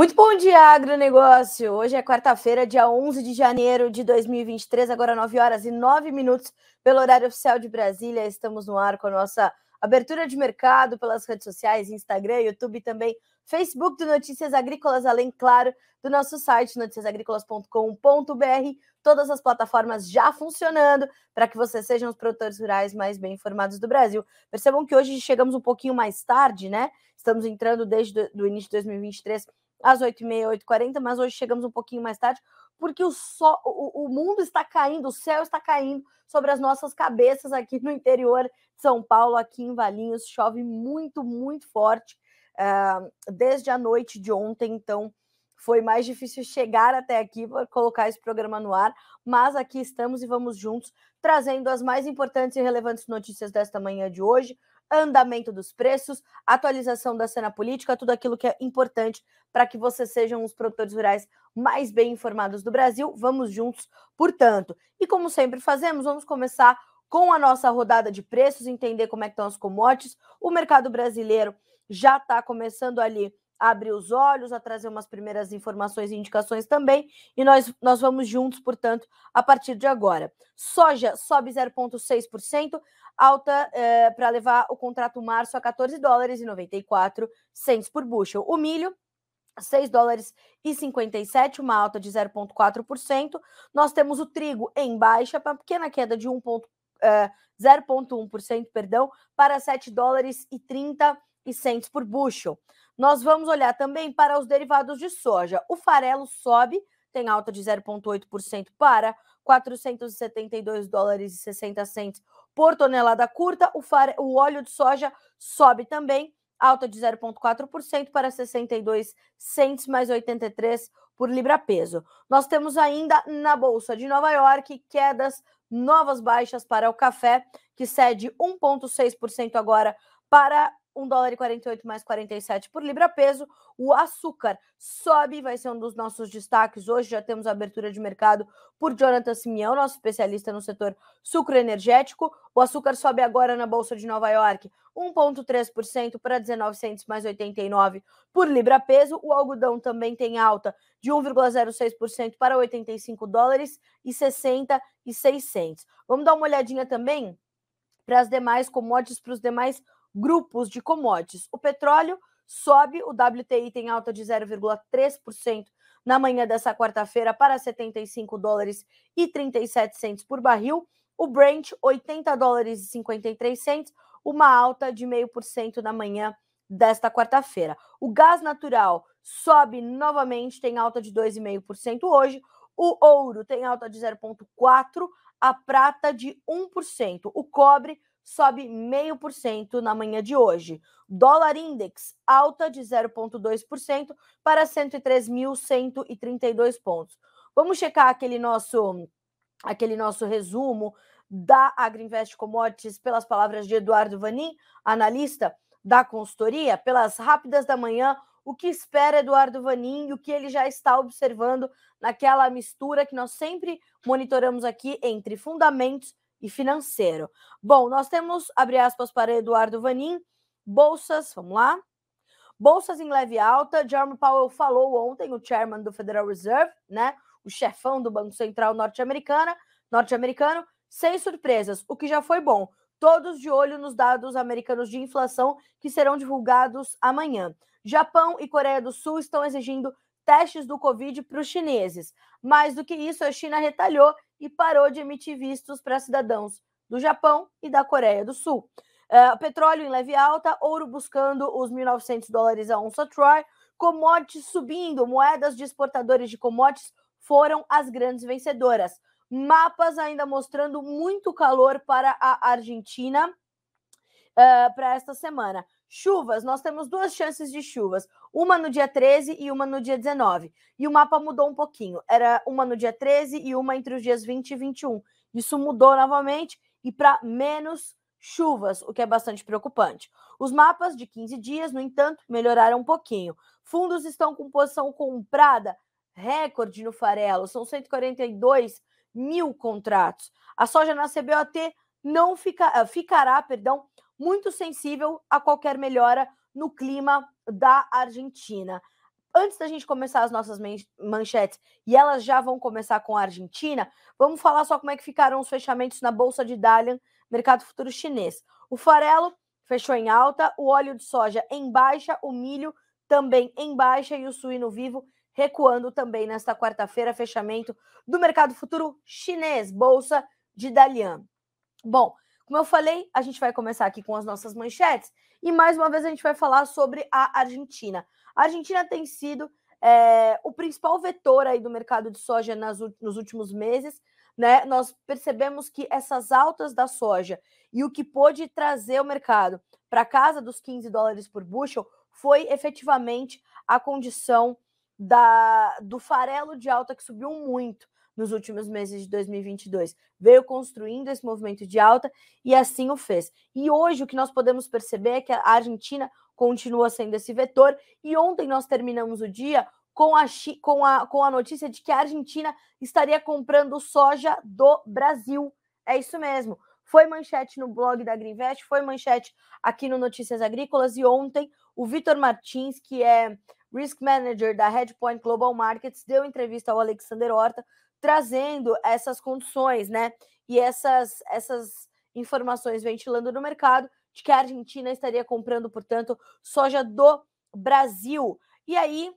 Muito bom dia, agronegócio! Hoje é quarta-feira, dia 11 de janeiro de 2023, agora 9 horas e 9 minutos, pelo horário oficial de Brasília. Estamos no ar com a nossa abertura de mercado pelas redes sociais, Instagram, YouTube também, Facebook do Notícias Agrícolas, além, claro, do nosso site noticiasagricolas.com.br, todas as plataformas já funcionando para que vocês sejam os produtores rurais mais bem informados do Brasil. Percebam que hoje chegamos um pouquinho mais tarde, né? Estamos entrando desde o início de 2023 às 8h30, 8h40, mas hoje chegamos um pouquinho mais tarde, porque o, sol, o, o mundo está caindo, o céu está caindo sobre as nossas cabeças aqui no interior de São Paulo, aqui em Valinhos. Chove muito, muito forte uh, desde a noite de ontem, então foi mais difícil chegar até aqui para colocar esse programa no ar, mas aqui estamos e vamos juntos trazendo as mais importantes e relevantes notícias desta manhã de hoje andamento dos preços, atualização da cena política, tudo aquilo que é importante para que vocês sejam os produtores rurais mais bem informados do Brasil. Vamos juntos, portanto. E como sempre fazemos, vamos começar com a nossa rodada de preços, entender como é que estão as commodities. O mercado brasileiro já está começando ali abrir os olhos, a trazer umas primeiras informações e indicações também, e nós, nós vamos juntos, portanto, a partir de agora. Soja sobe 0,6%, alta é, para levar o contrato março a 14 dólares e 94 cents por bushel. O milho 6 dólares e 57, uma alta de 0,4%. Nós temos o trigo em baixa, uma pequena queda de 1, 0,1%, perdão, para 7 dólares e 30 e cents por bushel. Nós vamos olhar também para os derivados de soja. O farelo sobe, tem alta de 0,8% para 472 dólares e 60 cents por tonelada curta. O, fare... o óleo de soja sobe também, alta de 0,4% para 62 cents mais 83 por libra-peso. Nós temos ainda na Bolsa de Nova York quedas, novas baixas para o café, que cede 1,6% agora para 1 dólar e 48 mais 47 por libra peso. O açúcar sobe, vai ser um dos nossos destaques hoje. Já temos abertura de mercado por Jonathan Simeão, nosso especialista no setor sucro energético. O açúcar sobe agora na Bolsa de Nova York 1,3% para 19 centos mais 89 por libra peso. O algodão também tem alta de 1,06% para 85 dólares e 66 centos. Vamos dar uma olhadinha também para as demais commodities, para os demais grupos de commodities. O petróleo sobe, o WTI tem alta de 0,3% na manhã dessa quarta-feira para 75 dólares e 37 centos por barril. O Brent, 80 dólares e 53 centos, uma alta de 0,5% na manhã desta quarta-feira. O gás natural sobe novamente, tem alta de 2,5% hoje. O ouro tem alta de 0,4%, a prata de 1%. O cobre sobe 0,5% na manhã de hoje. Dólar index alta de 0,2% para 103.132 pontos. Vamos checar aquele nosso aquele nosso resumo da Agriinvest Commodities pelas palavras de Eduardo Vanin, analista da consultoria, pelas rápidas da manhã, o que espera Eduardo Vanin e o que ele já está observando naquela mistura que nós sempre monitoramos aqui entre fundamentos e financeiro. Bom, nós temos, abre aspas para Eduardo Vanin, bolsas, vamos lá. Bolsas em leve alta. Jerome Powell falou ontem, o chairman do Federal Reserve, né? O chefão do Banco Central norte-americana, norte-americano, sem surpresas, o que já foi bom. Todos de olho nos dados americanos de inflação que serão divulgados amanhã. Japão e Coreia do Sul estão exigindo testes do Covid para os chineses. Mais do que isso, a China retalhou e parou de emitir vistos para cidadãos do Japão e da Coreia do Sul. Uh, petróleo em leve alta, ouro buscando os 1.900 dólares a onça Troy, commodities subindo, moedas de exportadores de commodities foram as grandes vencedoras. Mapas ainda mostrando muito calor para a Argentina uh, para esta semana. Chuvas, nós temos duas chances de chuvas, uma no dia 13 e uma no dia 19. E o mapa mudou um pouquinho, era uma no dia 13 e uma entre os dias 20 e 21. Isso mudou novamente e para menos chuvas, o que é bastante preocupante. Os mapas de 15 dias, no entanto, melhoraram um pouquinho. Fundos estão com posição comprada recorde no farelo, são 142 mil contratos. A soja na CBOT não fica, ficará, perdão, muito sensível a qualquer melhora no clima da Argentina. antes da gente começar as nossas manchetes, e elas já vão começar com a Argentina, vamos falar só como é que ficaram os fechamentos na Bolsa de Dalian, mercado futuro chinês. O farelo fechou em alta, o óleo de soja em baixa, o milho também em baixa e o suíno vivo recuando também nesta quarta-feira, fechamento do mercado futuro chinês, Bolsa de Dalian. Bom, como eu falei, a gente vai começar aqui com as nossas manchetes e mais uma vez a gente vai falar sobre a Argentina. A Argentina tem sido é, o principal vetor aí do mercado de soja nas, nos últimos meses. Né? Nós percebemos que essas altas da soja e o que pôde trazer o mercado para casa dos 15 dólares por bushel foi efetivamente a condição da, do farelo de alta que subiu muito nos últimos meses de 2022. Veio construindo esse movimento de alta e assim o fez. E hoje o que nós podemos perceber é que a Argentina continua sendo esse vetor. E ontem nós terminamos o dia com a, com a, com a notícia de que a Argentina estaria comprando soja do Brasil. É isso mesmo. Foi manchete no blog da Greenvest, foi manchete aqui no Notícias Agrícolas e ontem o Vitor Martins, que é Risk Manager da Headpoint Global Markets, deu entrevista ao Alexander Horta trazendo essas condições, né? E essas essas informações ventilando no mercado de que a Argentina estaria comprando, portanto, soja do Brasil. E aí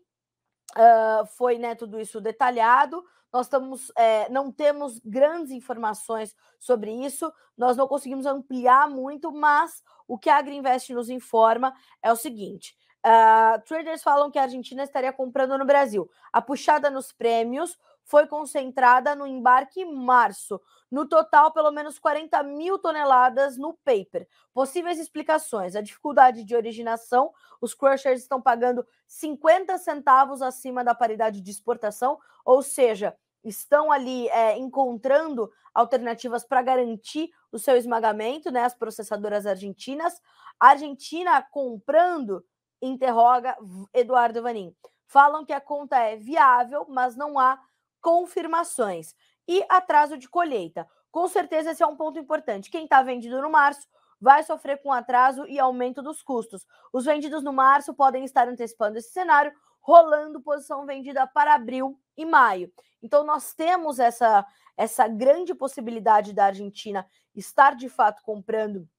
uh, foi né, tudo isso detalhado. Nós estamos, é, não temos grandes informações sobre isso, nós não conseguimos ampliar muito, mas o que a Agriinvest nos informa é o seguinte: uh, traders falam que a Argentina estaria comprando no Brasil. A puxada nos prêmios foi concentrada no embarque em março. No total, pelo menos 40 mil toneladas no paper. Possíveis explicações: a dificuldade de originação, os crushers estão pagando 50 centavos acima da paridade de exportação, ou seja, estão ali é, encontrando alternativas para garantir o seu esmagamento, né? As processadoras argentinas. A Argentina comprando, interroga Eduardo Vanin. Falam que a conta é viável, mas não há confirmações. E atraso de colheita. Com certeza esse é um ponto importante. Quem está vendido no março vai sofrer com atraso e aumento dos custos. Os vendidos no março podem estar antecipando esse cenário, rolando posição vendida para abril e maio. Então nós temos essa essa grande possibilidade da Argentina estar de fato comprando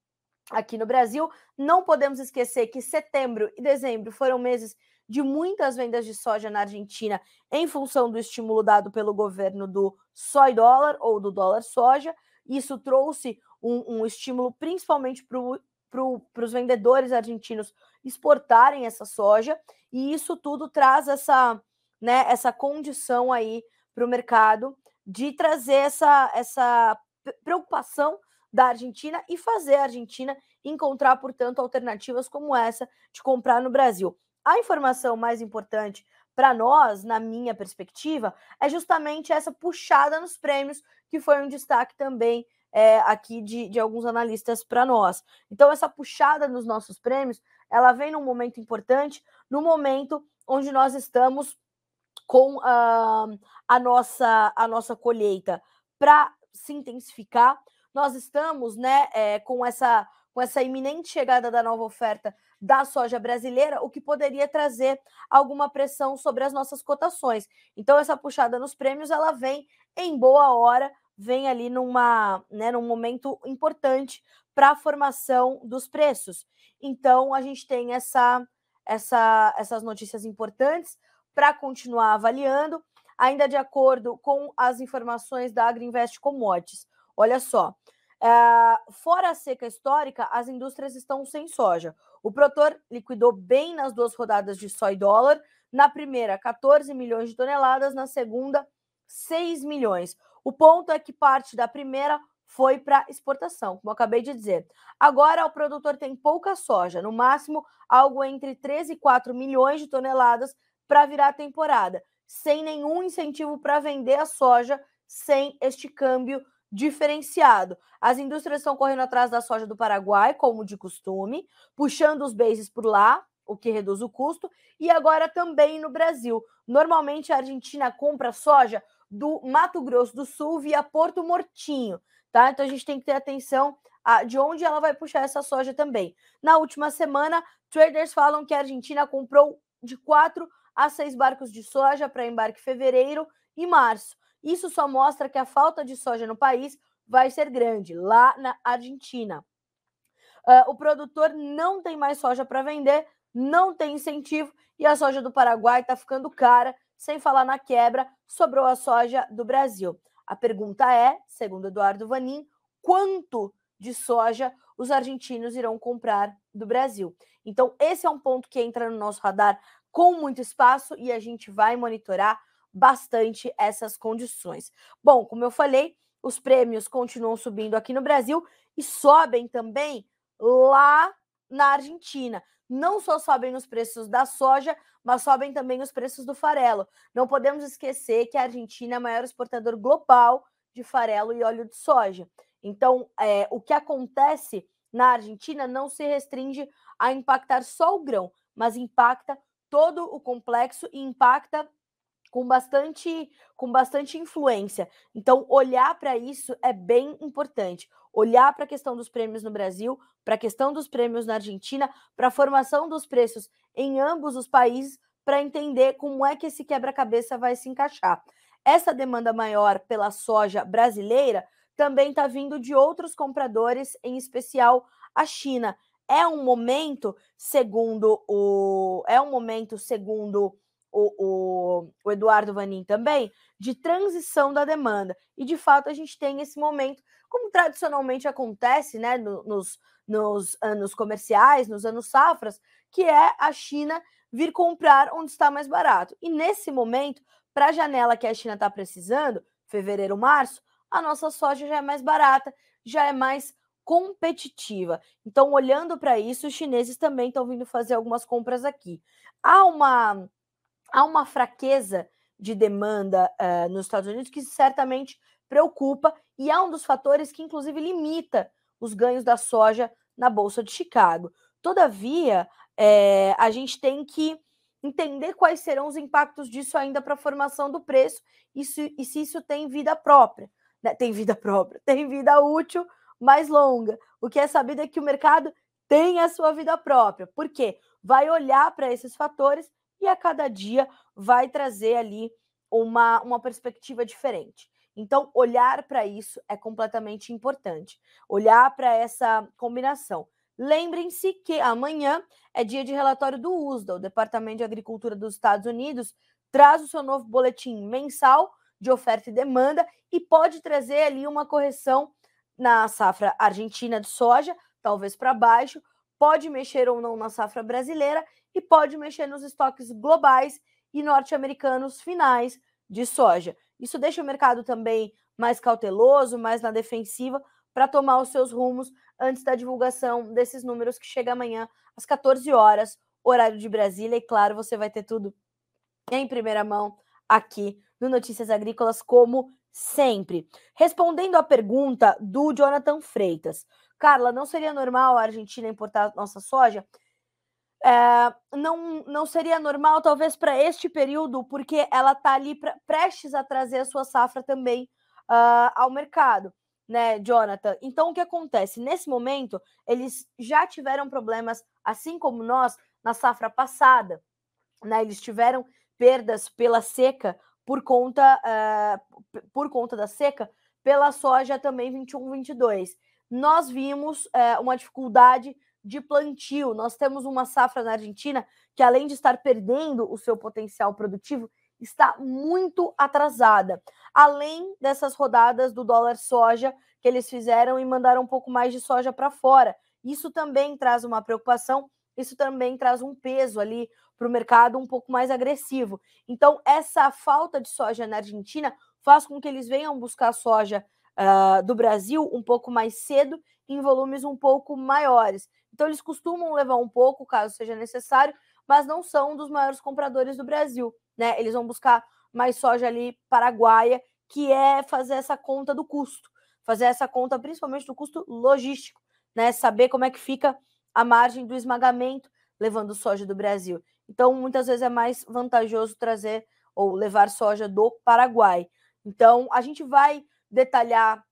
aqui no Brasil. Não podemos esquecer que setembro e dezembro foram meses de muitas vendas de soja na Argentina em função do estímulo dado pelo governo do soy dólar ou do dólar soja. Isso trouxe um, um estímulo principalmente para pro, os vendedores argentinos exportarem essa soja, e isso tudo traz essa, né, essa condição aí para o mercado de trazer essa, essa preocupação da Argentina e fazer a Argentina encontrar, portanto, alternativas como essa de comprar no Brasil. A informação mais importante para nós, na minha perspectiva, é justamente essa puxada nos prêmios, que foi um destaque também é, aqui de, de alguns analistas para nós. Então, essa puxada nos nossos prêmios, ela vem num momento importante, no momento onde nós estamos com uh, a, nossa, a nossa colheita para se intensificar. Nós estamos né, é, com, essa, com essa iminente chegada da nova oferta da soja brasileira, o que poderia trazer alguma pressão sobre as nossas cotações. Então, essa puxada nos prêmios ela vem em boa hora, vem ali numa, né, num momento importante para a formação dos preços. Então, a gente tem essa, essa, essas notícias importantes para continuar avaliando, ainda de acordo com as informações da Agriinvest Commodities. Olha só, Uh, fora a seca histórica, as indústrias estão sem soja. O Protor liquidou bem nas duas rodadas de soy dólar. Na primeira, 14 milhões de toneladas, na segunda, 6 milhões. O ponto é que parte da primeira foi para exportação, como acabei de dizer. Agora o produtor tem pouca soja, no máximo algo entre 13 e 4 milhões de toneladas para virar a temporada, sem nenhum incentivo para vender a soja sem este câmbio diferenciado. As indústrias estão correndo atrás da soja do Paraguai, como de costume, puxando os bases por lá, o que reduz o custo, e agora também no Brasil. Normalmente a Argentina compra soja do Mato Grosso do Sul via Porto Mortinho, tá? Então a gente tem que ter atenção a, de onde ela vai puxar essa soja também. Na última semana, traders falam que a Argentina comprou de 4 a seis barcos de soja para embarque em fevereiro e março. Isso só mostra que a falta de soja no país vai ser grande, lá na Argentina. Uh, o produtor não tem mais soja para vender, não tem incentivo e a soja do Paraguai está ficando cara, sem falar na quebra, sobrou a soja do Brasil. A pergunta é, segundo Eduardo Vanin, quanto de soja os argentinos irão comprar do Brasil? Então, esse é um ponto que entra no nosso radar com muito espaço e a gente vai monitorar bastante essas condições. Bom, como eu falei, os prêmios continuam subindo aqui no Brasil e sobem também lá na Argentina. Não só sobem os preços da soja, mas sobem também os preços do farelo. Não podemos esquecer que a Argentina é o maior exportador global de farelo e óleo de soja. Então, é, o que acontece na Argentina não se restringe a impactar só o grão, mas impacta todo o complexo e impacta com bastante com bastante influência. Então, olhar para isso é bem importante. Olhar para a questão dos prêmios no Brasil, para a questão dos prêmios na Argentina, para a formação dos preços em ambos os países, para entender como é que esse quebra-cabeça vai se encaixar. Essa demanda maior pela soja brasileira também está vindo de outros compradores, em especial a China. É um momento, segundo o é um momento segundo o, o, Eduardo Vanin também, de transição da demanda. E, de fato, a gente tem esse momento, como tradicionalmente acontece né, no, nos, nos anos comerciais, nos anos safras, que é a China vir comprar onde está mais barato. E nesse momento, para a janela que a China está precisando, fevereiro, março, a nossa soja já é mais barata, já é mais competitiva. Então, olhando para isso, os chineses também estão vindo fazer algumas compras aqui. Há uma há uma fraqueza de demanda uh, nos Estados Unidos que certamente preocupa e é um dos fatores que, inclusive, limita os ganhos da soja na Bolsa de Chicago. Todavia, é, a gente tem que entender quais serão os impactos disso ainda para a formação do preço e se, e se isso tem vida própria. Né? Tem vida própria, tem vida útil mais longa. O que é sabido é que o mercado tem a sua vida própria. Por quê? Vai olhar para esses fatores e a cada dia vai trazer ali uma, uma perspectiva diferente. Então, olhar para isso é completamente importante. Olhar para essa combinação. Lembrem-se que amanhã é dia de relatório do USDA, o Departamento de Agricultura dos Estados Unidos traz o seu novo boletim mensal de oferta e demanda e pode trazer ali uma correção na safra argentina de soja, talvez para baixo, pode mexer ou não na safra brasileira e pode mexer nos estoques globais e norte-americanos finais de soja. Isso deixa o mercado também mais cauteloso, mais na defensiva, para tomar os seus rumos antes da divulgação desses números que chega amanhã às 14 horas, horário de Brasília. E claro, você vai ter tudo em primeira mão aqui no Notícias Agrícolas, como sempre. Respondendo à pergunta do Jonathan Freitas, Carla, não seria normal a Argentina importar nossa soja? É, não, não seria normal, talvez, para este período, porque ela está ali pra, prestes a trazer a sua safra também uh, ao mercado, né, Jonathan? Então, o que acontece? Nesse momento, eles já tiveram problemas, assim como nós, na safra passada, né? Eles tiveram perdas pela seca por conta, uh, por conta da seca, pela soja também 21, 22. Nós vimos uh, uma dificuldade de plantio. Nós temos uma safra na Argentina que, além de estar perdendo o seu potencial produtivo, está muito atrasada. Além dessas rodadas do dólar soja que eles fizeram e mandaram um pouco mais de soja para fora. Isso também traz uma preocupação, isso também traz um peso ali para o mercado um pouco mais agressivo. Então, essa falta de soja na Argentina faz com que eles venham buscar soja uh, do Brasil um pouco mais cedo, em volumes um pouco maiores. Então, eles costumam levar um pouco, caso seja necessário, mas não são um dos maiores compradores do Brasil. Né? Eles vão buscar mais soja ali paraguaia, que é fazer essa conta do custo, fazer essa conta principalmente do custo logístico, né? Saber como é que fica a margem do esmagamento levando soja do Brasil. Então, muitas vezes é mais vantajoso trazer ou levar soja do Paraguai. Então, a gente vai detalhar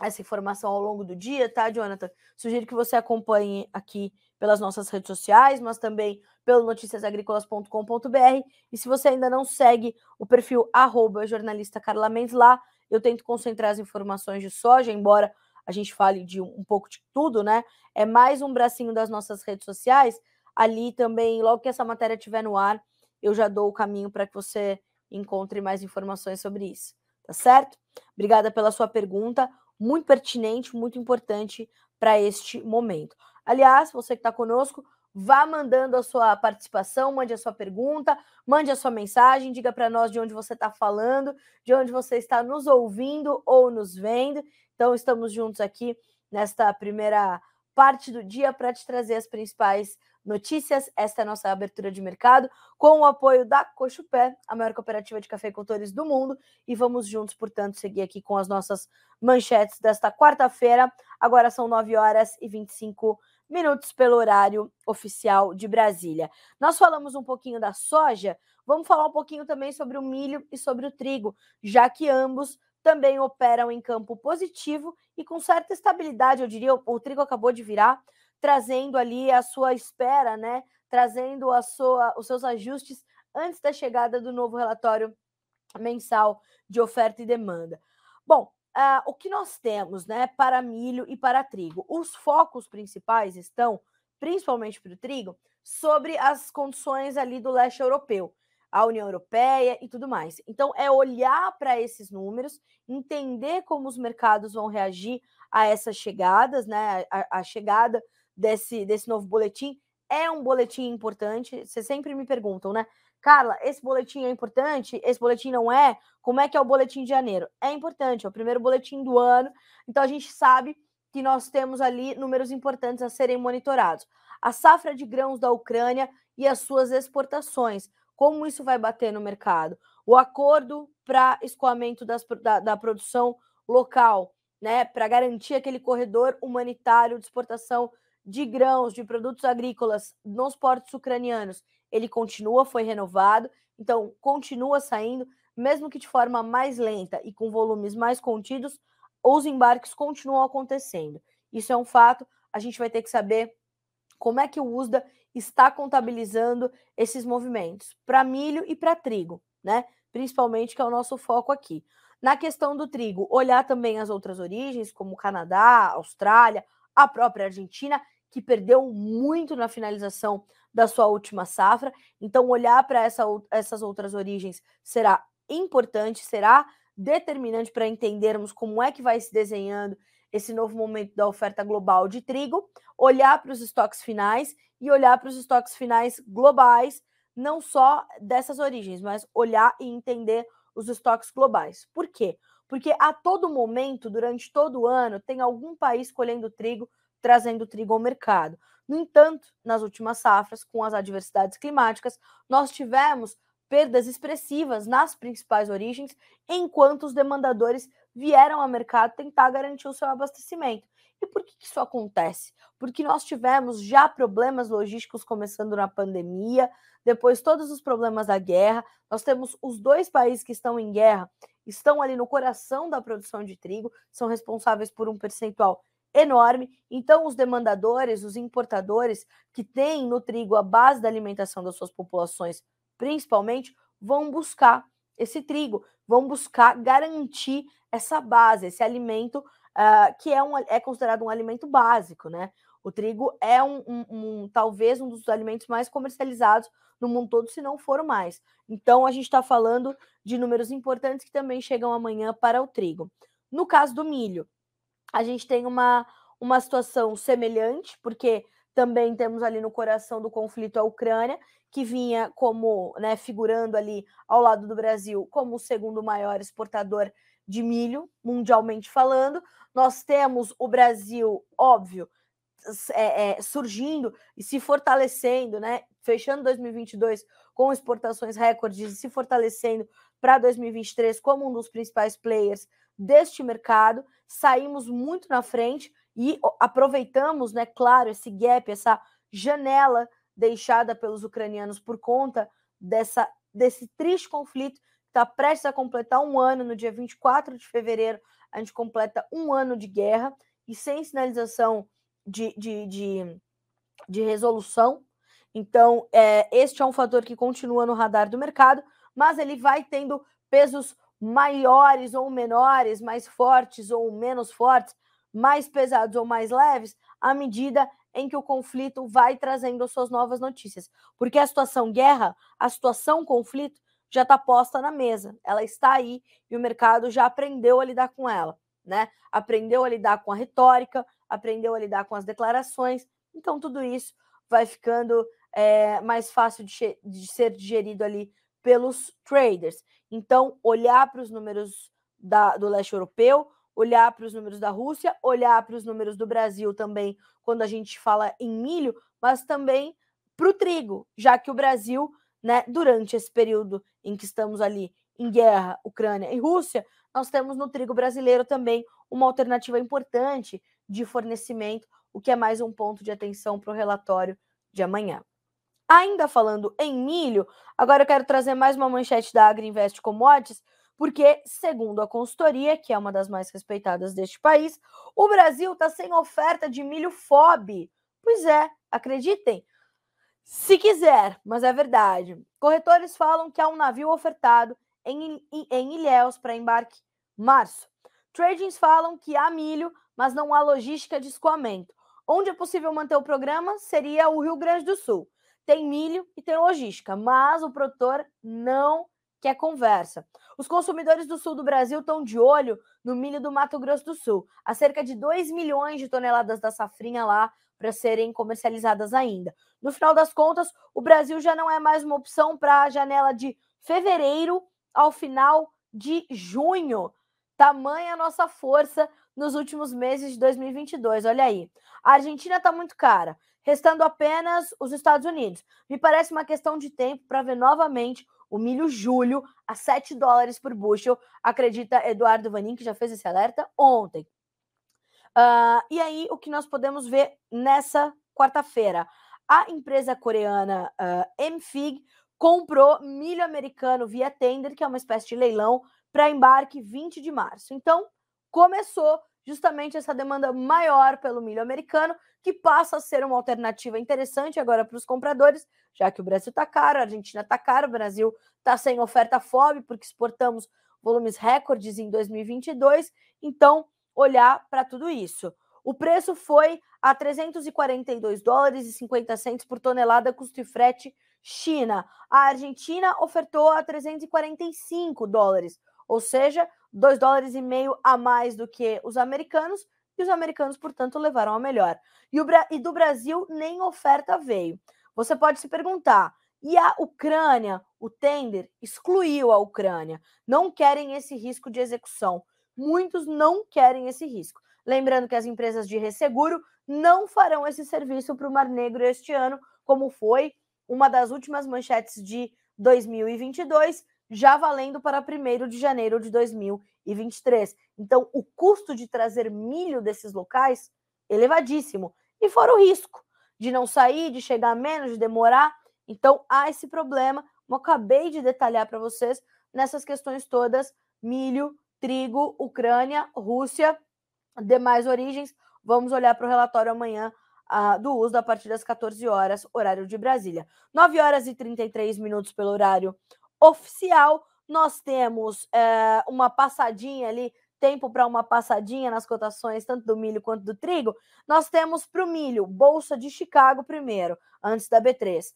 essa informação ao longo do dia, tá, Jonathan? Sugiro que você acompanhe aqui pelas nossas redes sociais, mas também pelo noticiasagricolas.com.br. E se você ainda não segue o perfil arroba jornalista Carla Mendes lá, eu tento concentrar as informações de soja, embora a gente fale de um, um pouco de tudo, né? É mais um bracinho das nossas redes sociais. Ali também, logo que essa matéria estiver no ar, eu já dou o caminho para que você encontre mais informações sobre isso. Tá certo? Obrigada pela sua pergunta, muito pertinente, muito importante para este momento. Aliás, você que está conosco, vá mandando a sua participação, mande a sua pergunta, mande a sua mensagem, diga para nós de onde você está falando, de onde você está nos ouvindo ou nos vendo. Então, estamos juntos aqui nesta primeira parte do dia para te trazer as principais notícias. Esta é a nossa abertura de mercado, com o apoio da Cochupé, a maior cooperativa de cafeicultores do mundo. E vamos juntos, portanto, seguir aqui com as nossas manchetes desta quarta-feira. Agora são 9 horas e 25 minutos pelo horário oficial de Brasília. Nós falamos um pouquinho da soja, vamos falar um pouquinho também sobre o milho e sobre o trigo, já que ambos também operam em campo positivo e com certa estabilidade, eu diria. O, trigo acabou de virar, trazendo ali a sua espera, né? Trazendo a sua, os seus ajustes antes da chegada do novo relatório mensal de oferta e demanda. Bom, uh, o que nós temos, né, para milho e para trigo? Os focos principais estão, principalmente para o trigo, sobre as condições ali do leste europeu a União Europeia e tudo mais. Então, é olhar para esses números, entender como os mercados vão reagir a essas chegadas, né? A, a, chegada desse, desse novo boletim é um boletim importante. Vocês sempre me perguntam, né? Carla, esse boletim é importante? Esse boletim não é? Como é que é o boletim de janeiro? É importante, é o primeiro boletim do ano. Então, a gente sabe que nós temos ali números importantes a serem monitorados. A safra de grãos da Ucrânia e as suas exportações como isso vai bater no mercado? O acordo para escoamento das, da, da produção local, né, para garantir aquele corredor humanitário de exportação de grãos, de produtos agrícolas nos portos ucranianos, ele continua, foi renovado, então continua saindo, mesmo que de forma mais lenta e com volumes mais contidos, os embarques continuam acontecendo. Isso é um fato, a gente vai ter que saber como é que o USDA está contabilizando esses movimentos para milho e para trigo, né? Principalmente que é o nosso foco aqui. Na questão do trigo, olhar também as outras origens, como Canadá, Austrália, a própria Argentina, que perdeu muito na finalização da sua última safra. Então, olhar para essa, essas outras origens será importante, será determinante para entendermos como é que vai se desenhando esse novo momento da oferta global de trigo, olhar para os estoques finais e olhar para os estoques finais globais, não só dessas origens, mas olhar e entender os estoques globais. Por quê? Porque a todo momento, durante todo o ano, tem algum país colhendo trigo, trazendo trigo ao mercado. No entanto, nas últimas safras, com as adversidades climáticas, nós tivemos perdas expressivas nas principais origens, enquanto os demandadores vieram ao mercado tentar garantir o seu abastecimento. E por que isso acontece? Porque nós tivemos já problemas logísticos começando na pandemia, depois todos os problemas da guerra. Nós temos os dois países que estão em guerra, estão ali no coração da produção de trigo, são responsáveis por um percentual enorme. Então, os demandadores, os importadores que têm no trigo a base da alimentação das suas populações, principalmente, vão buscar esse trigo, vão buscar garantir essa base, esse alimento uh, que é, um, é considerado um alimento básico, né? O trigo é um, um, um, talvez um dos alimentos mais comercializados no mundo todo, se não for mais. Então, a gente está falando de números importantes que também chegam amanhã para o trigo. No caso do milho, a gente tem uma, uma situação semelhante, porque também temos ali no coração do conflito a Ucrânia, que vinha como, né, figurando ali ao lado do Brasil como o segundo maior exportador de milho, mundialmente falando. Nós temos o Brasil, óbvio, é, é, surgindo e se fortalecendo, né? Fechando 2022 com exportações recordes e se fortalecendo para 2023 como um dos principais players deste mercado. Saímos muito na frente e aproveitamos, né, claro, esse gap, essa janela deixada pelos ucranianos por conta dessa, desse triste conflito está prestes a completar um ano, no dia 24 de fevereiro, a gente completa um ano de guerra e sem sinalização de, de, de, de resolução. Então, é, este é um fator que continua no radar do mercado, mas ele vai tendo pesos maiores ou menores, mais fortes ou menos fortes, mais pesados ou mais leves, à medida em que o conflito vai trazendo suas novas notícias. Porque a situação guerra, a situação conflito, já está posta na mesa, ela está aí e o mercado já aprendeu a lidar com ela, né? Aprendeu a lidar com a retórica, aprendeu a lidar com as declarações, então tudo isso vai ficando é, mais fácil de, de ser digerido ali pelos traders. Então, olhar para os números da, do leste europeu, olhar para os números da Rússia, olhar para os números do Brasil também, quando a gente fala em milho, mas também para o trigo, já que o Brasil, né, durante esse período em que estamos ali em guerra, Ucrânia e Rússia, nós temos no trigo brasileiro também uma alternativa importante de fornecimento, o que é mais um ponto de atenção para o relatório de amanhã. Ainda falando em milho, agora eu quero trazer mais uma manchete da Agriinvest Commodities, porque, segundo a consultoria, que é uma das mais respeitadas deste país, o Brasil está sem oferta de milho FOB. Pois é, acreditem. Se quiser, mas é verdade. Corretores falam que há um navio ofertado em, em, em Ilhéus para embarque março. Tradings falam que há milho, mas não há logística de escoamento. Onde é possível manter o programa seria o Rio Grande do Sul. Tem milho e tem logística, mas o produtor não quer conversa. Os consumidores do sul do Brasil estão de olho no milho do Mato Grosso do Sul. Há cerca de 2 milhões de toneladas da safrinha lá para serem comercializadas ainda. No final das contas, o Brasil já não é mais uma opção para a janela de fevereiro ao final de junho. Tamanha a nossa força nos últimos meses de 2022. Olha aí. A Argentina está muito cara, restando apenas os Estados Unidos. Me parece uma questão de tempo para ver novamente o milho julho a 7 dólares por bushel, acredita Eduardo Vanin, que já fez esse alerta ontem. Uh, e aí, o que nós podemos ver nessa quarta-feira? A empresa coreana uh, Mfig comprou milho americano via tender, que é uma espécie de leilão, para embarque 20 de março. Então, começou justamente essa demanda maior pelo milho americano, que passa a ser uma alternativa interessante agora para os compradores, já que o Brasil está caro, a Argentina está caro, o Brasil está sem oferta FOB, porque exportamos volumes recordes em 2022, então olhar para tudo isso. O preço foi a 342 dólares e 50 centos por tonelada custo e frete China. A Argentina ofertou a 345 dólares, ou seja, 2 dólares e meio a mais do que os americanos, e os americanos, portanto, levaram a melhor. E, o, e do Brasil, nem oferta veio. Você pode se perguntar, e a Ucrânia, o tender, excluiu a Ucrânia. Não querem esse risco de execução. Muitos não querem esse risco. Lembrando que as empresas de resseguro não farão esse serviço para o Mar Negro este ano, como foi uma das últimas manchetes de 2022, já valendo para 1 de janeiro de 2023. Então, o custo de trazer milho desses locais elevadíssimo. E fora o risco de não sair, de chegar menos, de demorar. Então, há esse problema. Eu acabei de detalhar para vocês nessas questões todas: milho, trigo, Ucrânia, Rússia, demais origens. Vamos olhar para o relatório amanhã uh, do uso a partir das 14 horas, horário de Brasília. 9 horas e 33 minutos pelo horário oficial. Nós temos é, uma passadinha ali, tempo para uma passadinha nas cotações, tanto do milho quanto do trigo. Nós temos para o milho, Bolsa de Chicago primeiro, antes da B3.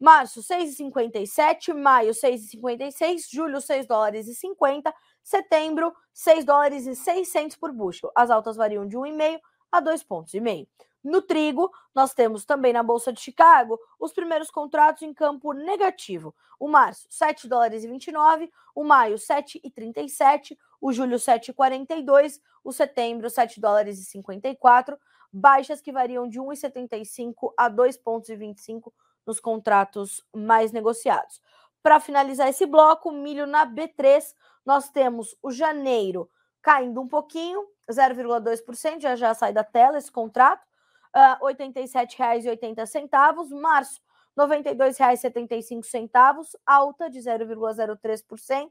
Março, 6,57, maio, 6,56, julho, 6 dólares e 50, setembro, 6 dólares e 600 por bushel. As altas variam de 1,5 a 2,5 pontos e meio. No trigo, nós temos também na Bolsa de Chicago os primeiros contratos em campo negativo. O março, 7 dólares e 29, o maio, 7,37, o julho, 7,42, o setembro, 7 dólares e 54, baixas que variam de 1,75 a 2,25 nos contratos mais negociados. Para finalizar esse bloco, milho na B3, nós temos o janeiro caindo um pouquinho, 0,2%, já já sai da tela esse contrato uh, R$ 87,80. Março, R$ 92,75, alta de 0,03%.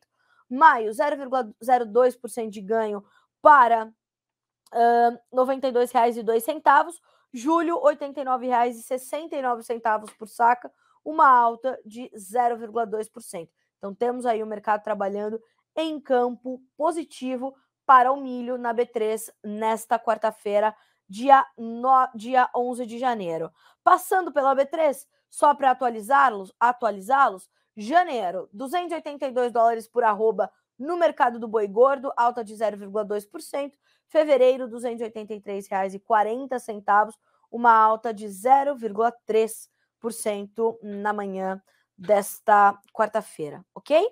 Maio, 0,02% de ganho para uh, R$ 92,02. Julho, R$ 89,69 por saca, uma alta de 0,2%. Então, temos aí o mercado trabalhando em campo positivo para o milho na B3 nesta quarta-feira, dia, no, dia 11 de janeiro. Passando pela B3, só para atualizá-los, atualizá-los, janeiro, 282 dólares por arroba no mercado do boi gordo, alta de 0,2%. Fevereiro, R$ 283,40, uma alta de 0,3% na manhã desta quarta-feira, ok?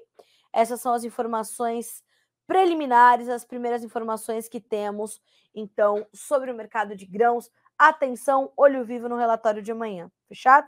Essas são as informações preliminares, as primeiras informações que temos, então, sobre o mercado de grãos. Atenção, olho vivo no relatório de amanhã, fechado?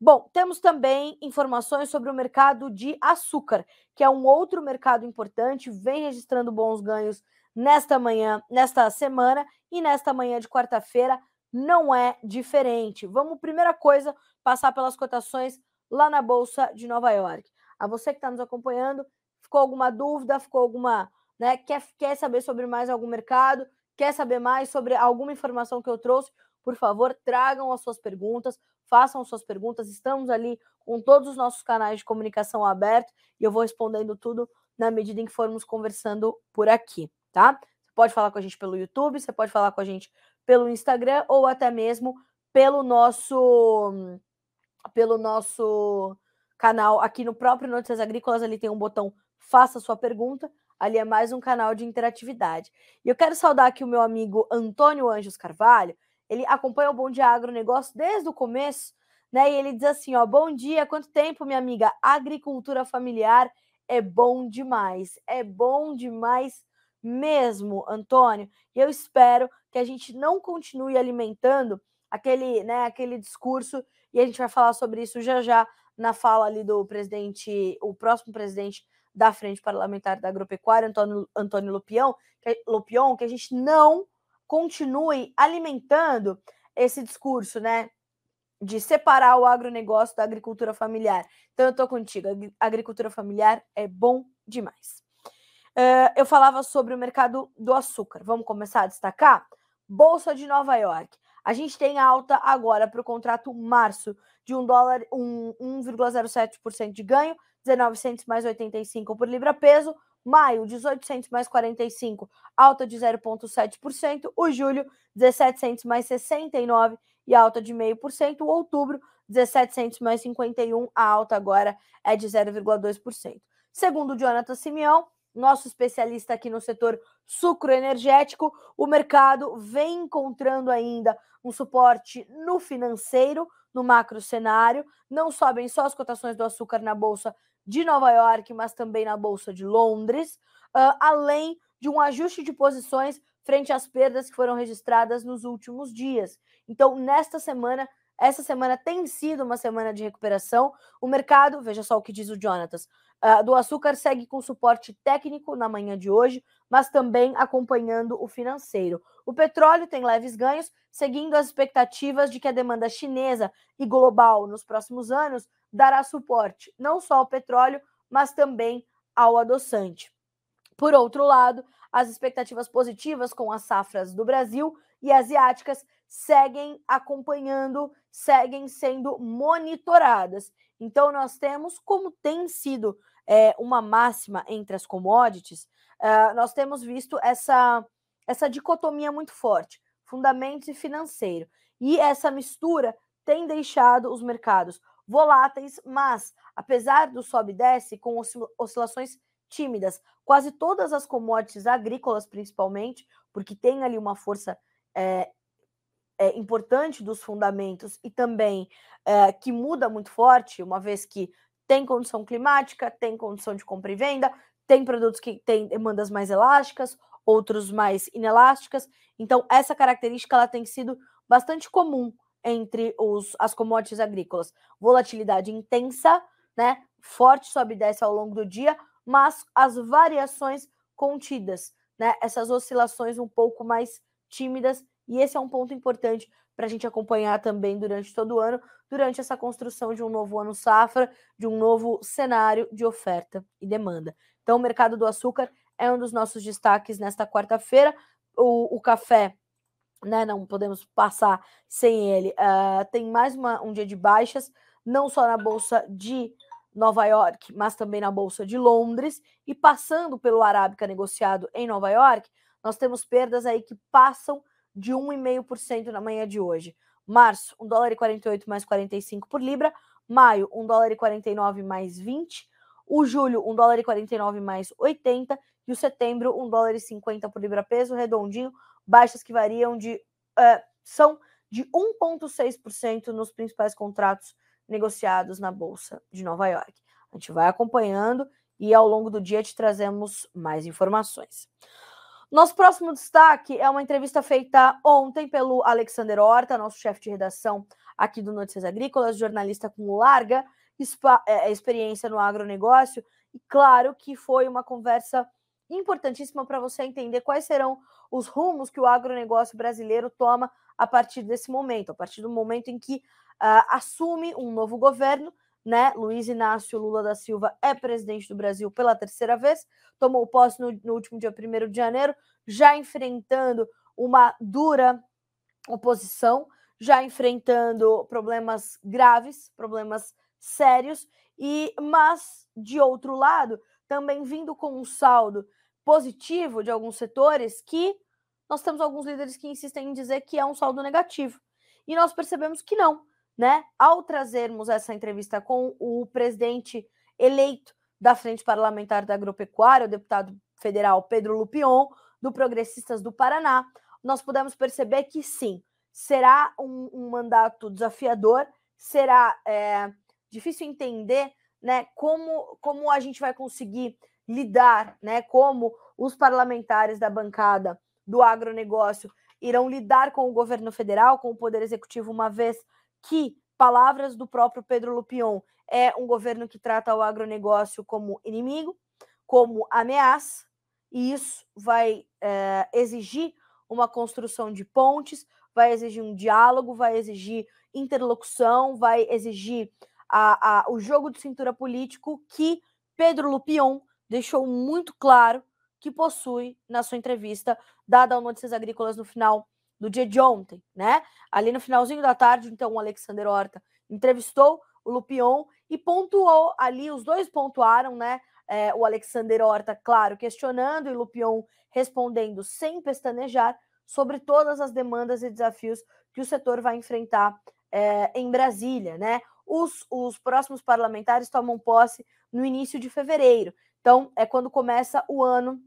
Bom, temos também informações sobre o mercado de açúcar, que é um outro mercado importante, vem registrando bons ganhos nesta manhã, nesta semana e nesta manhã de quarta-feira não é diferente. Vamos, primeira coisa, passar pelas cotações lá na Bolsa de Nova York. A você que está nos acompanhando, ficou alguma dúvida, ficou alguma, né, quer, quer saber sobre mais algum mercado, quer saber mais sobre alguma informação que eu trouxe, por favor, tragam as suas perguntas, façam suas perguntas. Estamos ali com todos os nossos canais de comunicação abertos e eu vou respondendo tudo na medida em que formos conversando por aqui, tá? Você pode falar com a gente pelo YouTube, você pode falar com a gente pelo Instagram ou até mesmo pelo nosso pelo nosso canal aqui no próprio Notícias Agrícolas, ali tem um botão faça sua pergunta. Ali é mais um canal de interatividade. E eu quero saudar aqui o meu amigo Antônio Anjos Carvalho, ele acompanha o Bom Dia Agronegócio desde o começo, né? E ele diz assim, ó, bom dia, quanto tempo, minha amiga? Agricultura familiar é bom demais, é bom demais mesmo, Antônio. E eu espero que a gente não continue alimentando aquele, né, aquele discurso e a gente vai falar sobre isso já já na fala ali do presidente, o próximo presidente da Frente Parlamentar da Agropecuária, Antônio, Antônio Lupion, que, Lupion, que a gente não continue alimentando esse discurso, né? De separar o agronegócio da agricultura familiar. Então, eu estou contigo. A agricultura familiar é bom demais. Uh, eu falava sobre o mercado do açúcar. Vamos começar a destacar? Bolsa de Nova York. A gente tem alta agora para o contrato março de 1 dólar, um, 1,07% de ganho, 19 mais 85 por libra peso. Maio, 1800 mais 45, alta de 0,7%. O julho, 1700 mais 69 e alta de 0,5%. O outubro, 1700 mais 51, a alta agora é de 0,2%. Segundo Jonathan Simeão, nosso especialista aqui no setor sucroenergético, o mercado vem encontrando ainda um suporte no financeiro, no macro cenário. Não sobem só as cotações do açúcar na bolsa de Nova York, mas também na Bolsa de Londres, uh, além de um ajuste de posições frente às perdas que foram registradas nos últimos dias. Então, nesta semana, essa semana tem sido uma semana de recuperação. O mercado, veja só o que diz o Jonatas, uh, do açúcar segue com suporte técnico na manhã de hoje, mas também acompanhando o financeiro. O petróleo tem leves ganhos, seguindo as expectativas de que a demanda chinesa e global nos próximos anos dará suporte não só ao petróleo, mas também ao adoçante. Por outro lado, as expectativas positivas com as safras do Brasil e asiáticas seguem acompanhando, seguem sendo monitoradas. Então, nós temos, como tem sido é, uma máxima entre as commodities, uh, nós temos visto essa, essa dicotomia muito forte, fundamentos e financeiro. E essa mistura tem deixado os mercados voláteis, mas apesar do sobe e desce, com oscilações tímidas, quase todas as commodities agrícolas, principalmente, porque tem ali uma força é, é, importante dos fundamentos e também é, que muda muito forte, uma vez que tem condição climática, tem condição de compra e venda, tem produtos que têm demandas mais elásticas, outros mais inelásticas. Então, essa característica ela tem sido bastante comum entre os, as commodities agrícolas. Volatilidade intensa, né? Forte sobe e desce ao longo do dia, mas as variações contidas, né? Essas oscilações um pouco mais tímidas, e esse é um ponto importante para a gente acompanhar também durante todo o ano, durante essa construção de um novo ano safra, de um novo cenário de oferta e demanda. Então, o mercado do açúcar é um dos nossos destaques nesta quarta-feira. O, o café né? Não podemos passar sem ele. Uh, tem mais uma, um dia de baixas, não só na bolsa de Nova York, mas também na bolsa de Londres. E passando pelo Arábica negociado em Nova York, nós temos perdas aí que passam de 1,5% na manhã de hoje. Março, 1 dólar e 48 mais 45 por libra. Maio, 1 dólar e 49 mais 20. O julho, 1 dólar e 49 mais 80. E o setembro, 1 dólar e 50 por libra peso, redondinho, baixas que variam de. Uh, são de 1,6% nos principais contratos negociados na Bolsa de Nova York. A gente vai acompanhando e ao longo do dia te trazemos mais informações. Nosso próximo destaque é uma entrevista feita ontem pelo Alexander Horta, nosso chefe de redação aqui do Notícias Agrícolas, jornalista com larga é, experiência no agronegócio. E claro que foi uma conversa importantíssima para você entender quais serão os rumos que o agronegócio brasileiro toma a partir desse momento, a partir do momento em que uh, assume um novo governo, né? Luiz Inácio Lula da Silva é presidente do Brasil pela terceira vez, tomou posse no, no último dia 1 de janeiro, já enfrentando uma dura oposição, já enfrentando problemas graves, problemas sérios, e mas de outro lado, também vindo com um saldo positivo de alguns setores que nós temos alguns líderes que insistem em dizer que é um saldo negativo. E nós percebemos que não, né? Ao trazermos essa entrevista com o presidente eleito da Frente Parlamentar da Agropecuária, o deputado federal Pedro Lupion, do Progressistas do Paraná, nós pudemos perceber que sim, será um, um mandato desafiador, será é, difícil entender né, como, como a gente vai conseguir lidar, né, como os parlamentares da bancada do agronegócio irão lidar com o governo federal, com o poder executivo, uma vez que, palavras do próprio Pedro Lupion, é um governo que trata o agronegócio como inimigo, como ameaça, e isso vai é, exigir uma construção de pontes, vai exigir um diálogo, vai exigir interlocução, vai exigir a, a, o jogo de cintura político que Pedro Lupion deixou muito claro que possui na sua entrevista dada ao Notícias Agrícolas no final do dia de ontem, né? Ali no finalzinho da tarde, então, o Alexander Horta entrevistou o Lupion e pontuou ali, os dois pontuaram, né? É, o Alexander Horta, claro, questionando e Lupion respondendo sem pestanejar sobre todas as demandas e desafios que o setor vai enfrentar é, em Brasília, né? Os, os próximos parlamentares tomam posse no início de fevereiro. Então, é quando começa o ano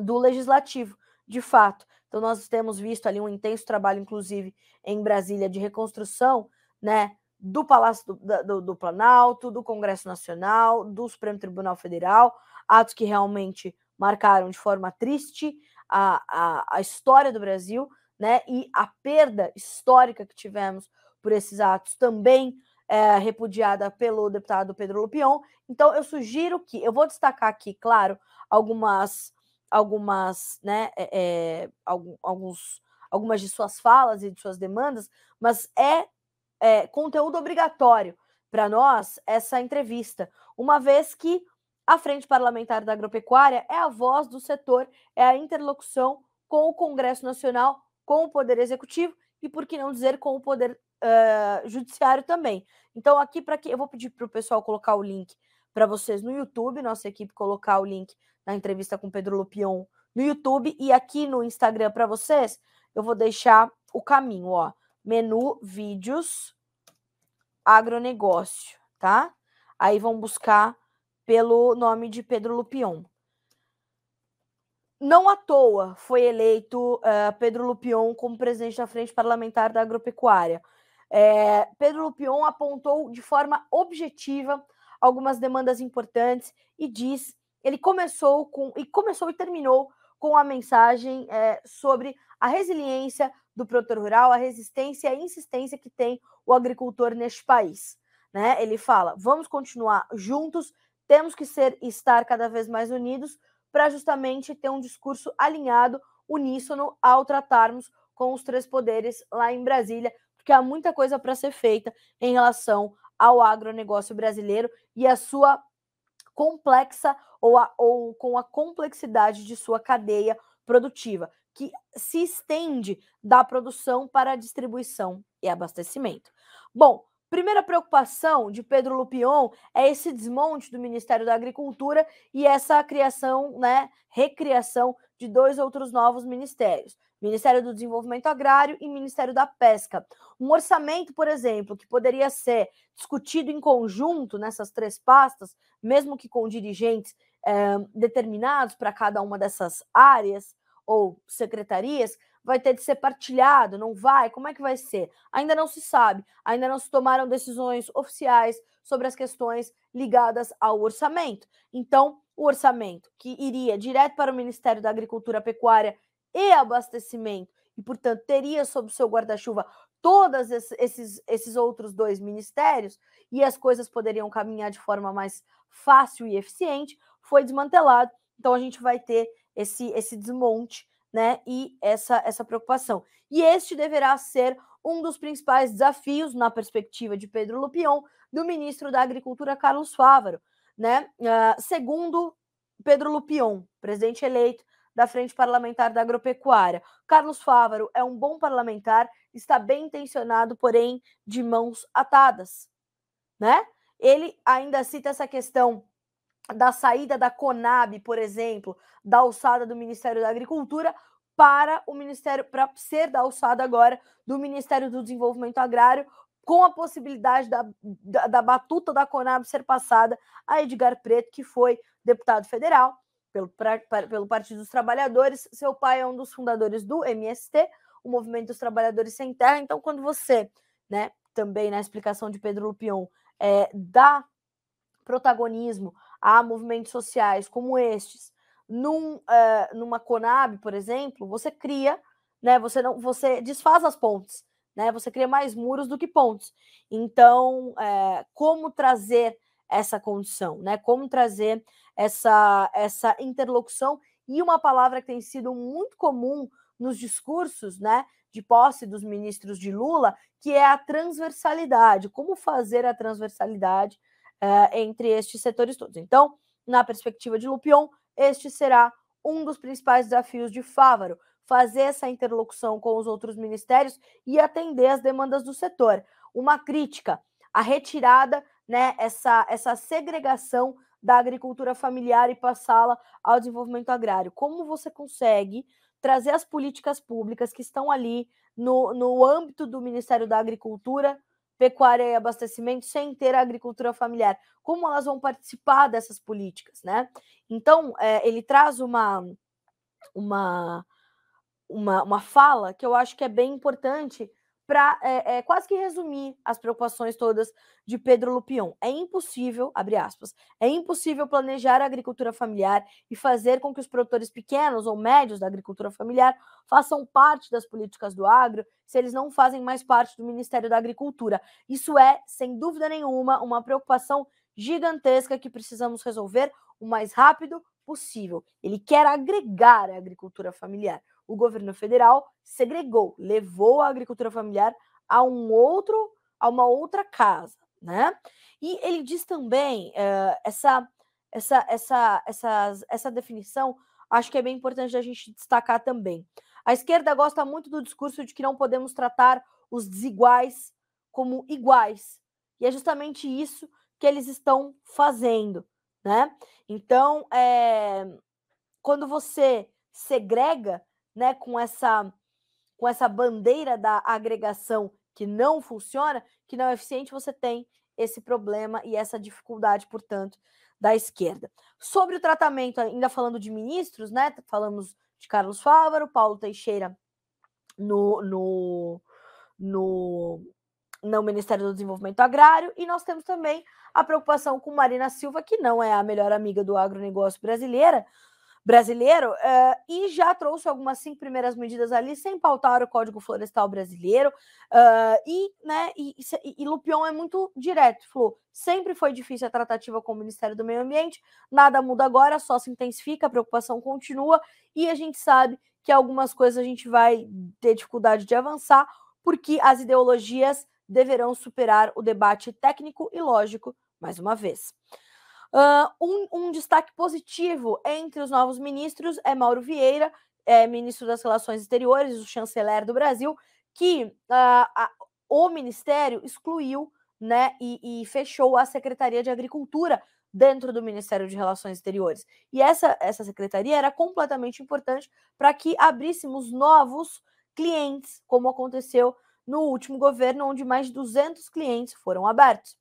do legislativo, de fato. Então, nós temos visto ali um intenso trabalho, inclusive, em Brasília, de reconstrução, né? Do Palácio do, do, do Planalto, do Congresso Nacional, do Supremo Tribunal Federal, atos que realmente marcaram de forma triste a, a, a história do Brasil, né? E a perda histórica que tivemos por esses atos também é, repudiada pelo deputado Pedro Lupion. Então, eu sugiro que eu vou destacar aqui, claro, algumas, algumas, né, é, alguns, algumas de suas falas e de suas demandas, mas é, é conteúdo obrigatório para nós essa entrevista, uma vez que a Frente Parlamentar da Agropecuária é a voz do setor, é a interlocução com o Congresso Nacional, com o Poder Executivo e, por que não dizer, com o Poder uh, judiciário também. Então, aqui para que eu vou pedir para o pessoal colocar o link para vocês no YouTube, nossa equipe colocar o link na entrevista com Pedro Lupion no YouTube e aqui no Instagram para vocês, eu vou deixar o caminho, ó, menu vídeos agronegócio, tá? Aí vão buscar pelo nome de Pedro Lupion. Não à toa foi eleito uh, Pedro Lupion como presidente da Frente Parlamentar da Agropecuária. É, Pedro Lupion apontou de forma objetiva algumas demandas importantes e diz ele começou com e começou e terminou com a mensagem é, sobre a resiliência do produtor rural, a resistência e a insistência que tem o agricultor neste país. Né? Ele fala: vamos continuar juntos, temos que ser estar cada vez mais unidos para justamente ter um discurso alinhado, uníssono ao tratarmos com os três poderes lá em Brasília, porque há muita coisa para ser feita em relação ao agronegócio brasileiro e a sua complexa ou, a, ou com a complexidade de sua cadeia produtiva, que se estende da produção para a distribuição e abastecimento. Bom, primeira preocupação de Pedro Lupion é esse desmonte do Ministério da Agricultura e essa criação, né, recriação de dois outros novos ministérios. Ministério do Desenvolvimento Agrário e Ministério da Pesca. Um orçamento, por exemplo, que poderia ser discutido em conjunto nessas três pastas, mesmo que com dirigentes é, determinados para cada uma dessas áreas ou secretarias, vai ter de ser partilhado, não vai? Como é que vai ser? Ainda não se sabe, ainda não se tomaram decisões oficiais sobre as questões ligadas ao orçamento. Então, o orçamento que iria direto para o Ministério da Agricultura, Pecuária e abastecimento, e, portanto, teria sob seu guarda-chuva todos esses, esses outros dois ministérios, e as coisas poderiam caminhar de forma mais fácil e eficiente, foi desmantelado. Então, a gente vai ter esse, esse desmonte né, e essa, essa preocupação. E este deverá ser um dos principais desafios, na perspectiva de Pedro Lupion, do ministro da Agricultura, Carlos Fávaro. Né? Uh, segundo Pedro Lupion, presidente eleito da Frente Parlamentar da Agropecuária. Carlos Fávaro é um bom parlamentar, está bem intencionado, porém de mãos atadas, né? Ele ainda cita essa questão da saída da Conab, por exemplo, da alçada do Ministério da Agricultura para o Ministério para ser da alçada agora do Ministério do Desenvolvimento Agrário, com a possibilidade da, da, da batuta da Conab ser passada a Edgar Preto, que foi deputado federal pelo, pra, pelo Partido dos Trabalhadores. Seu pai é um dos fundadores do MST, o Movimento dos Trabalhadores Sem Terra. Então, quando você, né, também na explicação de Pedro Lupion, é, dá protagonismo a movimentos sociais como estes, num, uh, numa Conab, por exemplo, você cria, né, você não, você desfaz as pontes, né, você cria mais muros do que pontes. Então, é, como trazer essa condição, né? Como trazer essa, essa interlocução e uma palavra que tem sido muito comum nos discursos, né, de posse dos ministros de Lula, que é a transversalidade. Como fazer a transversalidade uh, entre estes setores todos? Então, na perspectiva de Lupion, este será um dos principais desafios de Fávaro, fazer essa interlocução com os outros ministérios e atender as demandas do setor. Uma crítica, a retirada né, essa, essa segregação da agricultura familiar e passá-la ao desenvolvimento agrário. Como você consegue trazer as políticas públicas que estão ali no, no âmbito do Ministério da Agricultura, Pecuária e Abastecimento sem ter a agricultura familiar? Como elas vão participar dessas políticas, né? Então, é, ele traz uma, uma, uma, uma fala que eu acho que é bem importante para é, é, quase que resumir as preocupações todas de Pedro Lupion. É impossível, abre aspas, é impossível planejar a agricultura familiar e fazer com que os produtores pequenos ou médios da agricultura familiar façam parte das políticas do agro se eles não fazem mais parte do Ministério da Agricultura. Isso é, sem dúvida nenhuma, uma preocupação gigantesca que precisamos resolver o mais rápido possível. Ele quer agregar a agricultura familiar o governo federal segregou, levou a agricultura familiar a um outro, a uma outra casa, né? E ele diz também uh, essa, essa, essa, essa, essa definição, acho que é bem importante a gente destacar também. A esquerda gosta muito do discurso de que não podemos tratar os desiguais como iguais. E é justamente isso que eles estão fazendo, né? Então, é, quando você segrega, né, com essa com essa bandeira da agregação que não funciona, que não é eficiente, você tem esse problema e essa dificuldade, portanto, da esquerda. Sobre o tratamento, ainda falando de ministros, né? Falamos de Carlos Fávaro, Paulo Teixeira no, no, no, no Ministério do Desenvolvimento Agrário, e nós temos também a preocupação com Marina Silva, que não é a melhor amiga do agronegócio brasileira, brasileiro uh, e já trouxe algumas cinco primeiras medidas ali sem pautar o Código Florestal brasileiro uh, e, né, e, e, e Lupion é muito direto, falou, sempre foi difícil a tratativa com o Ministério do Meio Ambiente, nada muda agora, só se intensifica, a preocupação continua e a gente sabe que algumas coisas a gente vai ter dificuldade de avançar porque as ideologias deverão superar o debate técnico e lógico mais uma vez. Uh, um, um, destaque positivo entre os novos ministros é Mauro Vieira, é, ministro das Relações Exteriores, o chanceler do Brasil, que uh, a, o ministério excluiu né, e, e, fechou a Secretaria de Agricultura dentro do Ministério de Relações Exteriores. E essa, essa secretaria era completamente importante para que abríssemos novos clientes, como aconteceu no último governo, onde mais de 200 clientes foram abertos.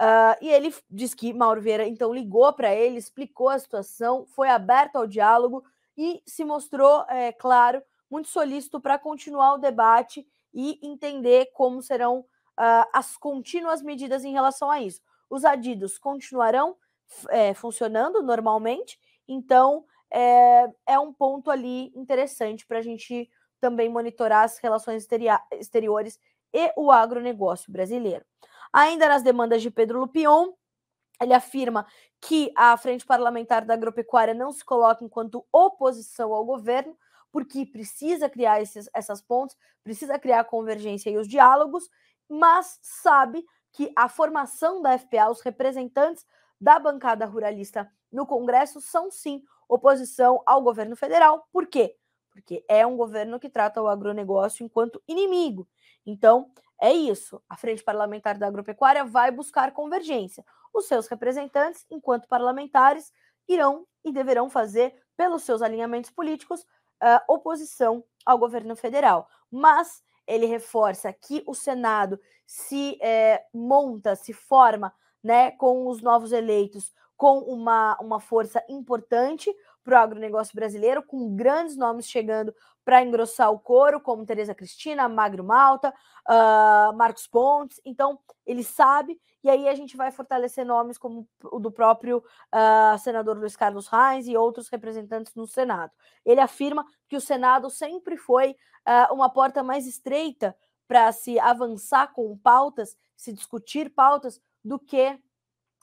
Uh, e ele diz que Mauro Vieira então ligou para ele, explicou a situação, foi aberto ao diálogo e se mostrou, é, claro, muito solícito para continuar o debate e entender como serão uh, as contínuas medidas em relação a isso. Os adidos continuarão é, funcionando normalmente, então é, é um ponto ali interessante para a gente também monitorar as relações exteriores e o agronegócio brasileiro. Ainda nas demandas de Pedro Lupion, ele afirma que a Frente Parlamentar da Agropecuária não se coloca enquanto oposição ao governo, porque precisa criar esses, essas pontes, precisa criar a convergência e os diálogos, mas sabe que a formação da FPA, os representantes da bancada ruralista no Congresso, são sim oposição ao governo federal. Por quê? Porque é um governo que trata o agronegócio enquanto inimigo. Então, é isso. A Frente Parlamentar da Agropecuária vai buscar convergência. Os seus representantes, enquanto parlamentares, irão e deverão fazer, pelos seus alinhamentos políticos, oposição ao governo federal. Mas ele reforça que o Senado se é, monta, se forma né, com os novos eleitos, com uma, uma força importante para o agronegócio brasileiro, com grandes nomes chegando para engrossar o coro, como Tereza Cristina, Magro Malta, uh, Marcos Pontes. Então, ele sabe, e aí a gente vai fortalecer nomes como o do próprio uh, senador Luiz Carlos Reis e outros representantes no Senado. Ele afirma que o Senado sempre foi uh, uma porta mais estreita para se avançar com pautas, se discutir pautas, do que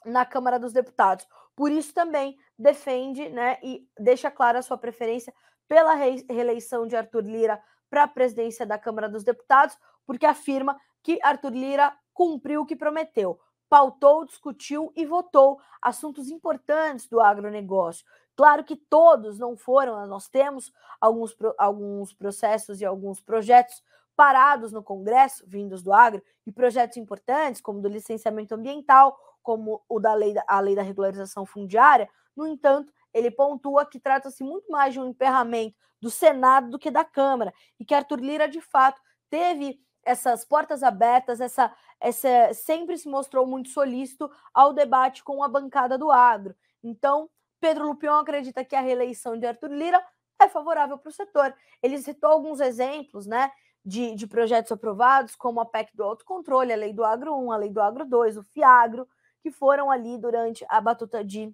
na Câmara dos Deputados. Por isso também defende né, e deixa clara a sua preferência pela reeleição de Arthur Lira para a presidência da Câmara dos Deputados, porque afirma que Arthur Lira cumpriu o que prometeu, pautou, discutiu e votou assuntos importantes do agronegócio. Claro que todos não foram, nós temos alguns, alguns processos e alguns projetos parados no Congresso, vindos do agro, e projetos importantes, como do licenciamento ambiental, como o da lei, a lei da regularização fundiária. No entanto, ele pontua que trata-se muito mais de um emperramento do Senado do que da Câmara, e que Arthur Lira, de fato, teve essas portas abertas, essa, essa sempre se mostrou muito solícito ao debate com a bancada do agro. Então, Pedro Lupion acredita que a reeleição de Arthur Lira é favorável para o setor. Ele citou alguns exemplos, né? De, de projetos aprovados, como a PEC do autocontrole, a Lei do Agro 1, a Lei do Agro 2, o FIAGRO, que foram ali durante a batuta de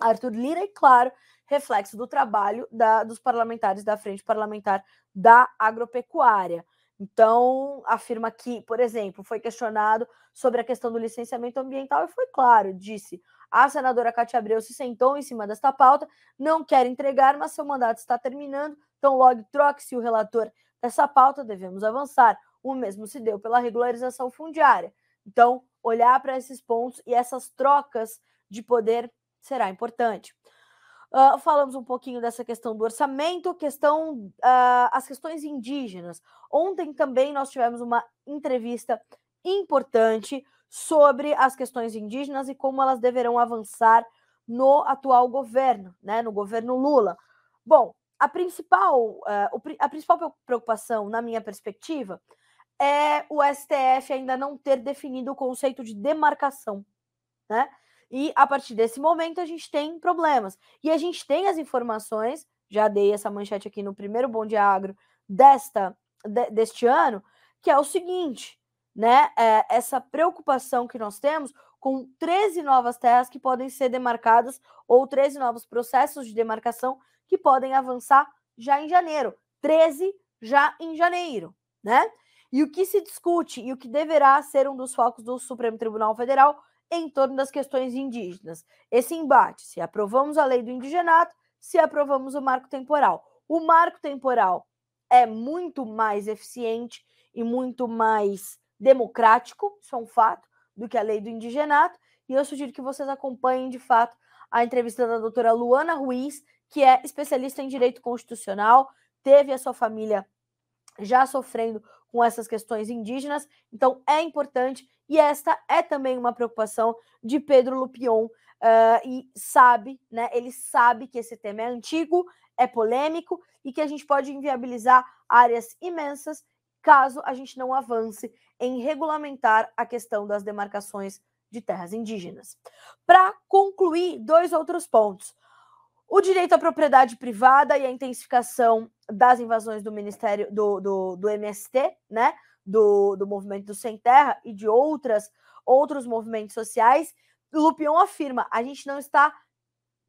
Arthur Lira e, claro, reflexo do trabalho da, dos parlamentares da Frente Parlamentar da Agropecuária. Então, afirma que, por exemplo, foi questionado sobre a questão do licenciamento ambiental e foi claro, disse: a senadora Cátia Abreu se sentou em cima desta pauta, não quer entregar, mas seu mandato está terminando, então logo troque-se o relator dessa pauta, devemos avançar. O mesmo se deu pela regularização fundiária. Então, olhar para esses pontos e essas trocas de poder será importante. Uh, falamos um pouquinho dessa questão do orçamento, questão uh, as questões indígenas. Ontem também nós tivemos uma entrevista importante sobre as questões indígenas e como elas deverão avançar no atual governo, né, no governo Lula. Bom, a principal, uh, a principal preocupação, na minha perspectiva, é o STF ainda não ter definido o conceito de demarcação, né? E a partir desse momento a gente tem problemas. E a gente tem as informações, já dei essa manchete aqui no primeiro Bom Dia Agro desta, de, deste ano, que é o seguinte, né? É essa preocupação que nós temos com 13 novas terras que podem ser demarcadas ou 13 novos processos de demarcação que podem avançar já em janeiro. 13 já em janeiro, né? E o que se discute e o que deverá ser um dos focos do Supremo Tribunal Federal em torno das questões indígenas. Esse embate, se aprovamos a lei do indigenato, se aprovamos o marco temporal. O marco temporal é muito mais eficiente e muito mais democrático, isso é um fato, do que a lei do indigenato. e eu sugiro que vocês acompanhem de fato a entrevista da doutora Luana Ruiz, que é especialista em direito constitucional, teve a sua família já sofrendo com essas questões indígenas, então é importante, e esta é também uma preocupação de Pedro Lupion, uh, e sabe, né? Ele sabe que esse tema é antigo, é polêmico e que a gente pode inviabilizar áreas imensas caso a gente não avance em regulamentar a questão das demarcações de terras indígenas. Para concluir, dois outros pontos. O direito à propriedade privada e a intensificação das invasões do Ministério do, do, do MST, né? Do, do movimento do Sem Terra e de outras outros movimentos sociais. Lupion afirma: a gente não está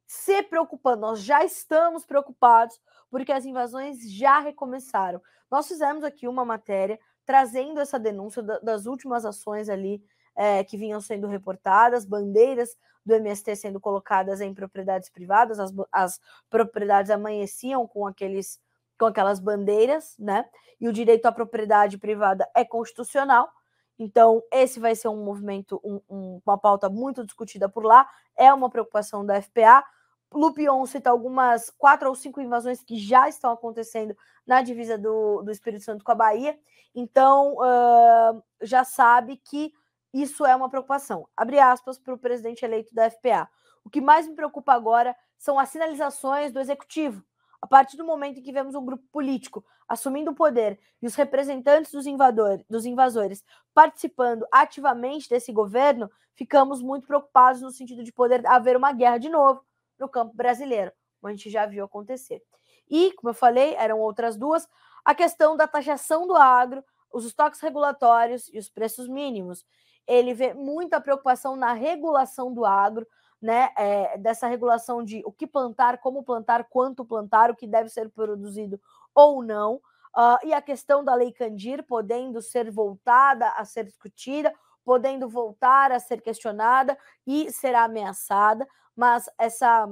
se preocupando, nós já estamos preocupados porque as invasões já recomeçaram. Nós fizemos aqui uma matéria trazendo essa denúncia das últimas ações ali é, que vinham sendo reportadas, bandeiras do MST sendo colocadas em propriedades privadas, as, as propriedades amanheciam com aqueles com aquelas bandeiras, né? E o direito à propriedade privada é constitucional. Então, esse vai ser um movimento, um, um, uma pauta muito discutida por lá, é uma preocupação da FPA. Lupion cita algumas quatro ou cinco invasões que já estão acontecendo na divisa do, do Espírito Santo com a Bahia. Então, uh, já sabe que isso é uma preocupação. Abre aspas para o presidente eleito da FPA. O que mais me preocupa agora são as sinalizações do executivo. A partir do momento em que vemos um grupo político assumindo o poder e os representantes dos, invador, dos invasores participando ativamente desse governo, ficamos muito preocupados no sentido de poder haver uma guerra de novo no campo brasileiro, como a gente já viu acontecer. E, como eu falei, eram outras duas, a questão da taxação do agro, os estoques regulatórios e os preços mínimos ele vê muita preocupação na regulação do agro, né? É, dessa regulação de o que plantar, como plantar, quanto plantar, o que deve ser produzido ou não. Uh, e a questão da lei Candir podendo ser voltada a ser discutida, podendo voltar a ser questionada e será ameaçada, mas essa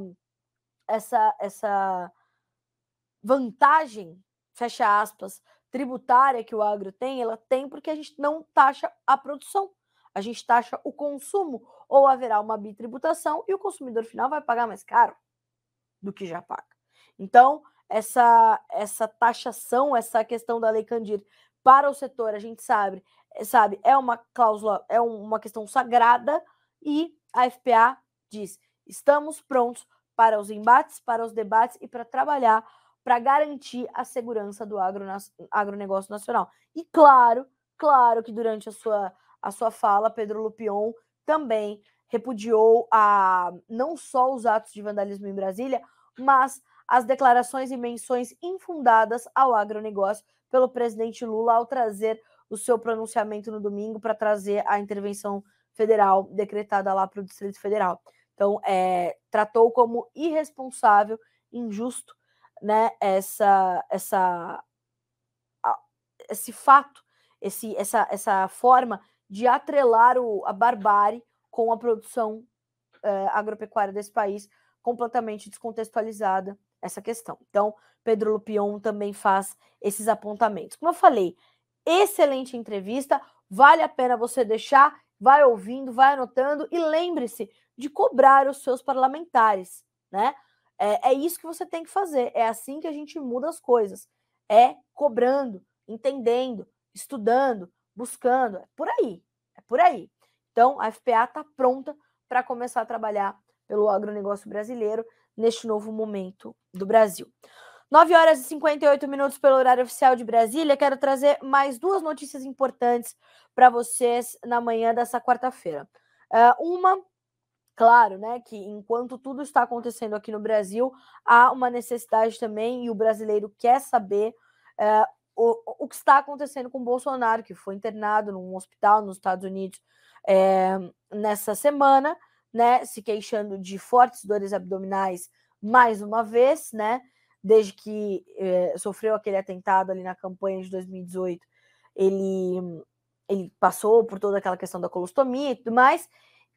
essa essa vantagem, fecha aspas, tributária que o agro tem, ela tem porque a gente não taxa a produção a gente taxa o consumo ou haverá uma bitributação e o consumidor final vai pagar mais caro do que já paga. Então, essa essa taxação, essa questão da lei Candir para o setor, a gente sabe, sabe, é uma cláusula, é uma questão sagrada e a FPA diz: "Estamos prontos para os embates, para os debates e para trabalhar para garantir a segurança do agro, agronegócio nacional". E claro, claro que durante a sua a sua fala, Pedro Lupion também repudiou a não só os atos de vandalismo em Brasília, mas as declarações e menções infundadas ao agronegócio pelo presidente Lula ao trazer o seu pronunciamento no domingo para trazer a intervenção federal decretada lá para o Distrito Federal. Então, é, tratou como irresponsável, injusto, né, essa, essa, esse fato, esse, essa, essa forma de atrelar o, a barbárie com a produção é, agropecuária desse país, completamente descontextualizada essa questão. Então, Pedro Lupion também faz esses apontamentos. Como eu falei, excelente entrevista, vale a pena você deixar, vai ouvindo, vai anotando e lembre-se de cobrar os seus parlamentares, né? É, é isso que você tem que fazer, é assim que a gente muda as coisas, é cobrando, entendendo, estudando, buscando. É por aí, é por aí. Então, a FPA está pronta para começar a trabalhar pelo agronegócio brasileiro neste novo momento do Brasil. 9 horas e 58 minutos pelo horário oficial de Brasília. Quero trazer mais duas notícias importantes para vocês na manhã dessa quarta-feira. Uh, uma, claro, né, que enquanto tudo está acontecendo aqui no Brasil, há uma necessidade também, e o brasileiro quer saber uh, o, o que está acontecendo com Bolsonaro, que foi internado num hospital nos Estados Unidos é, nessa semana, né, se queixando de fortes dores abdominais mais uma vez, né, desde que é, sofreu aquele atentado ali na campanha de 2018, ele, ele passou por toda aquela questão da colostomia e tudo mais,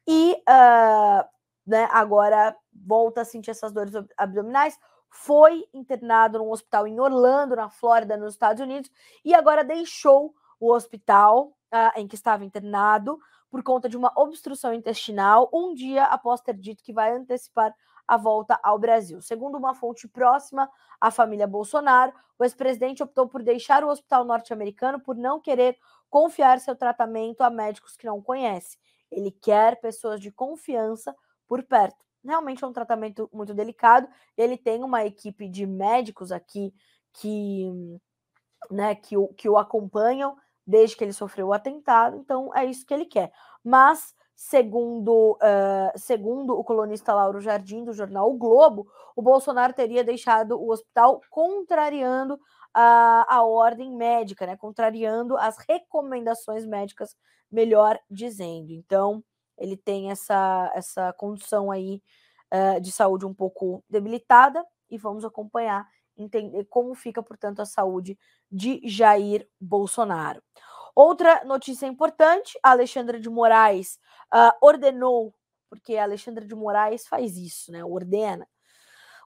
e uh, né, agora volta a sentir essas dores abdominais foi internado num hospital em Orlando, na Flórida, nos Estados Unidos, e agora deixou o hospital, uh, em que estava internado por conta de uma obstrução intestinal, um dia após ter dito que vai antecipar a volta ao Brasil. Segundo uma fonte próxima à família Bolsonaro, o ex-presidente optou por deixar o hospital norte-americano por não querer confiar seu tratamento a médicos que não conhece. Ele quer pessoas de confiança por perto. Realmente é um tratamento muito delicado. Ele tem uma equipe de médicos aqui que, né, que, o, que o acompanham desde que ele sofreu o atentado, então é isso que ele quer. Mas Segundo, uh, segundo o colunista Lauro Jardim, do jornal O Globo, o Bolsonaro teria deixado o hospital contrariando a, a ordem médica, né? contrariando as recomendações médicas, melhor dizendo. Então, ele tem essa, essa condição aí uh, de saúde um pouco debilitada e vamos acompanhar, entender como fica, portanto, a saúde de Jair Bolsonaro. Outra notícia importante: Alexandra de Moraes uh, ordenou, porque Alexandra de Moraes faz isso, né? Ordena.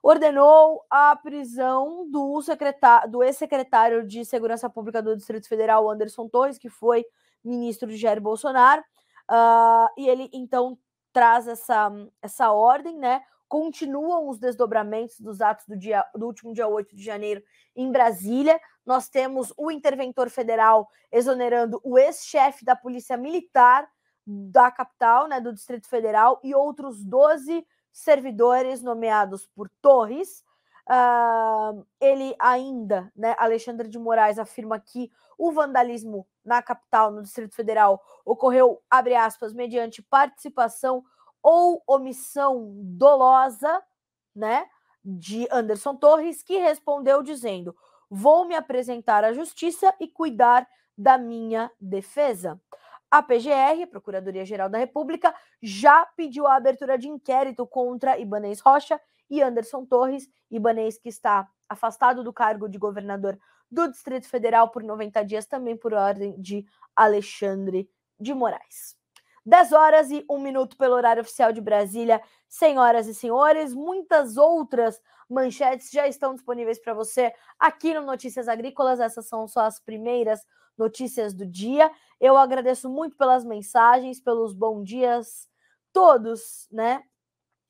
Ordenou a prisão do, secretário, do ex-secretário de Segurança Pública do Distrito Federal, Anderson Torres, que foi ministro de Jair Bolsonaro. Uh, e ele então traz essa, essa ordem, né? Continuam os desdobramentos dos atos do, dia, do último dia 8 de janeiro em Brasília. Nós temos o interventor federal exonerando o ex-chefe da Polícia Militar da capital, né, do Distrito Federal, e outros 12 servidores nomeados por Torres. Uh, ele ainda, né, Alexandre de Moraes, afirma que o vandalismo na capital, no Distrito Federal, ocorreu, abre aspas, mediante participação ou omissão dolosa, né, de Anderson Torres, que respondeu dizendo: Vou me apresentar à justiça e cuidar da minha defesa. A PGR, Procuradoria-Geral da República, já pediu a abertura de inquérito contra Ibanez Rocha e Anderson Torres, Ibanez que está afastado do cargo de governador do Distrito Federal por 90 dias, também por ordem de Alexandre de Moraes. 10 horas e 1 minuto pelo horário oficial de Brasília. Senhoras e senhores, muitas outras manchetes já estão disponíveis para você aqui no Notícias Agrícolas. Essas são só as primeiras notícias do dia. Eu agradeço muito pelas mensagens, pelos bons dias, todos, né,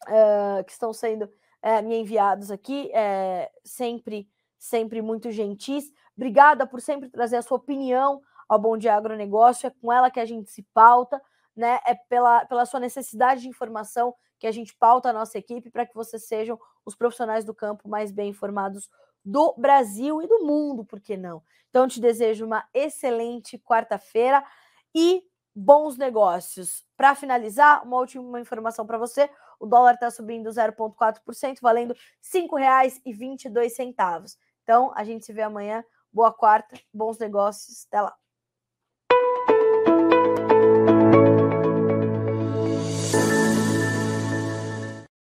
uh, que estão sendo uh, me enviados aqui, uh, sempre, sempre muito gentis. Obrigada por sempre trazer a sua opinião ao Bom Dia Agronegócio, é com ela que a gente se pauta, né, é pela, pela sua necessidade de informação que a gente pauta a nossa equipe para que vocês sejam os profissionais do campo mais bem informados do Brasil e do mundo, por que não? Então, te desejo uma excelente quarta-feira e bons negócios. Para finalizar, uma última informação para você: o dólar está subindo 0,4%, valendo R$ 5,22. Então, a gente se vê amanhã. Boa quarta, bons negócios. Até lá.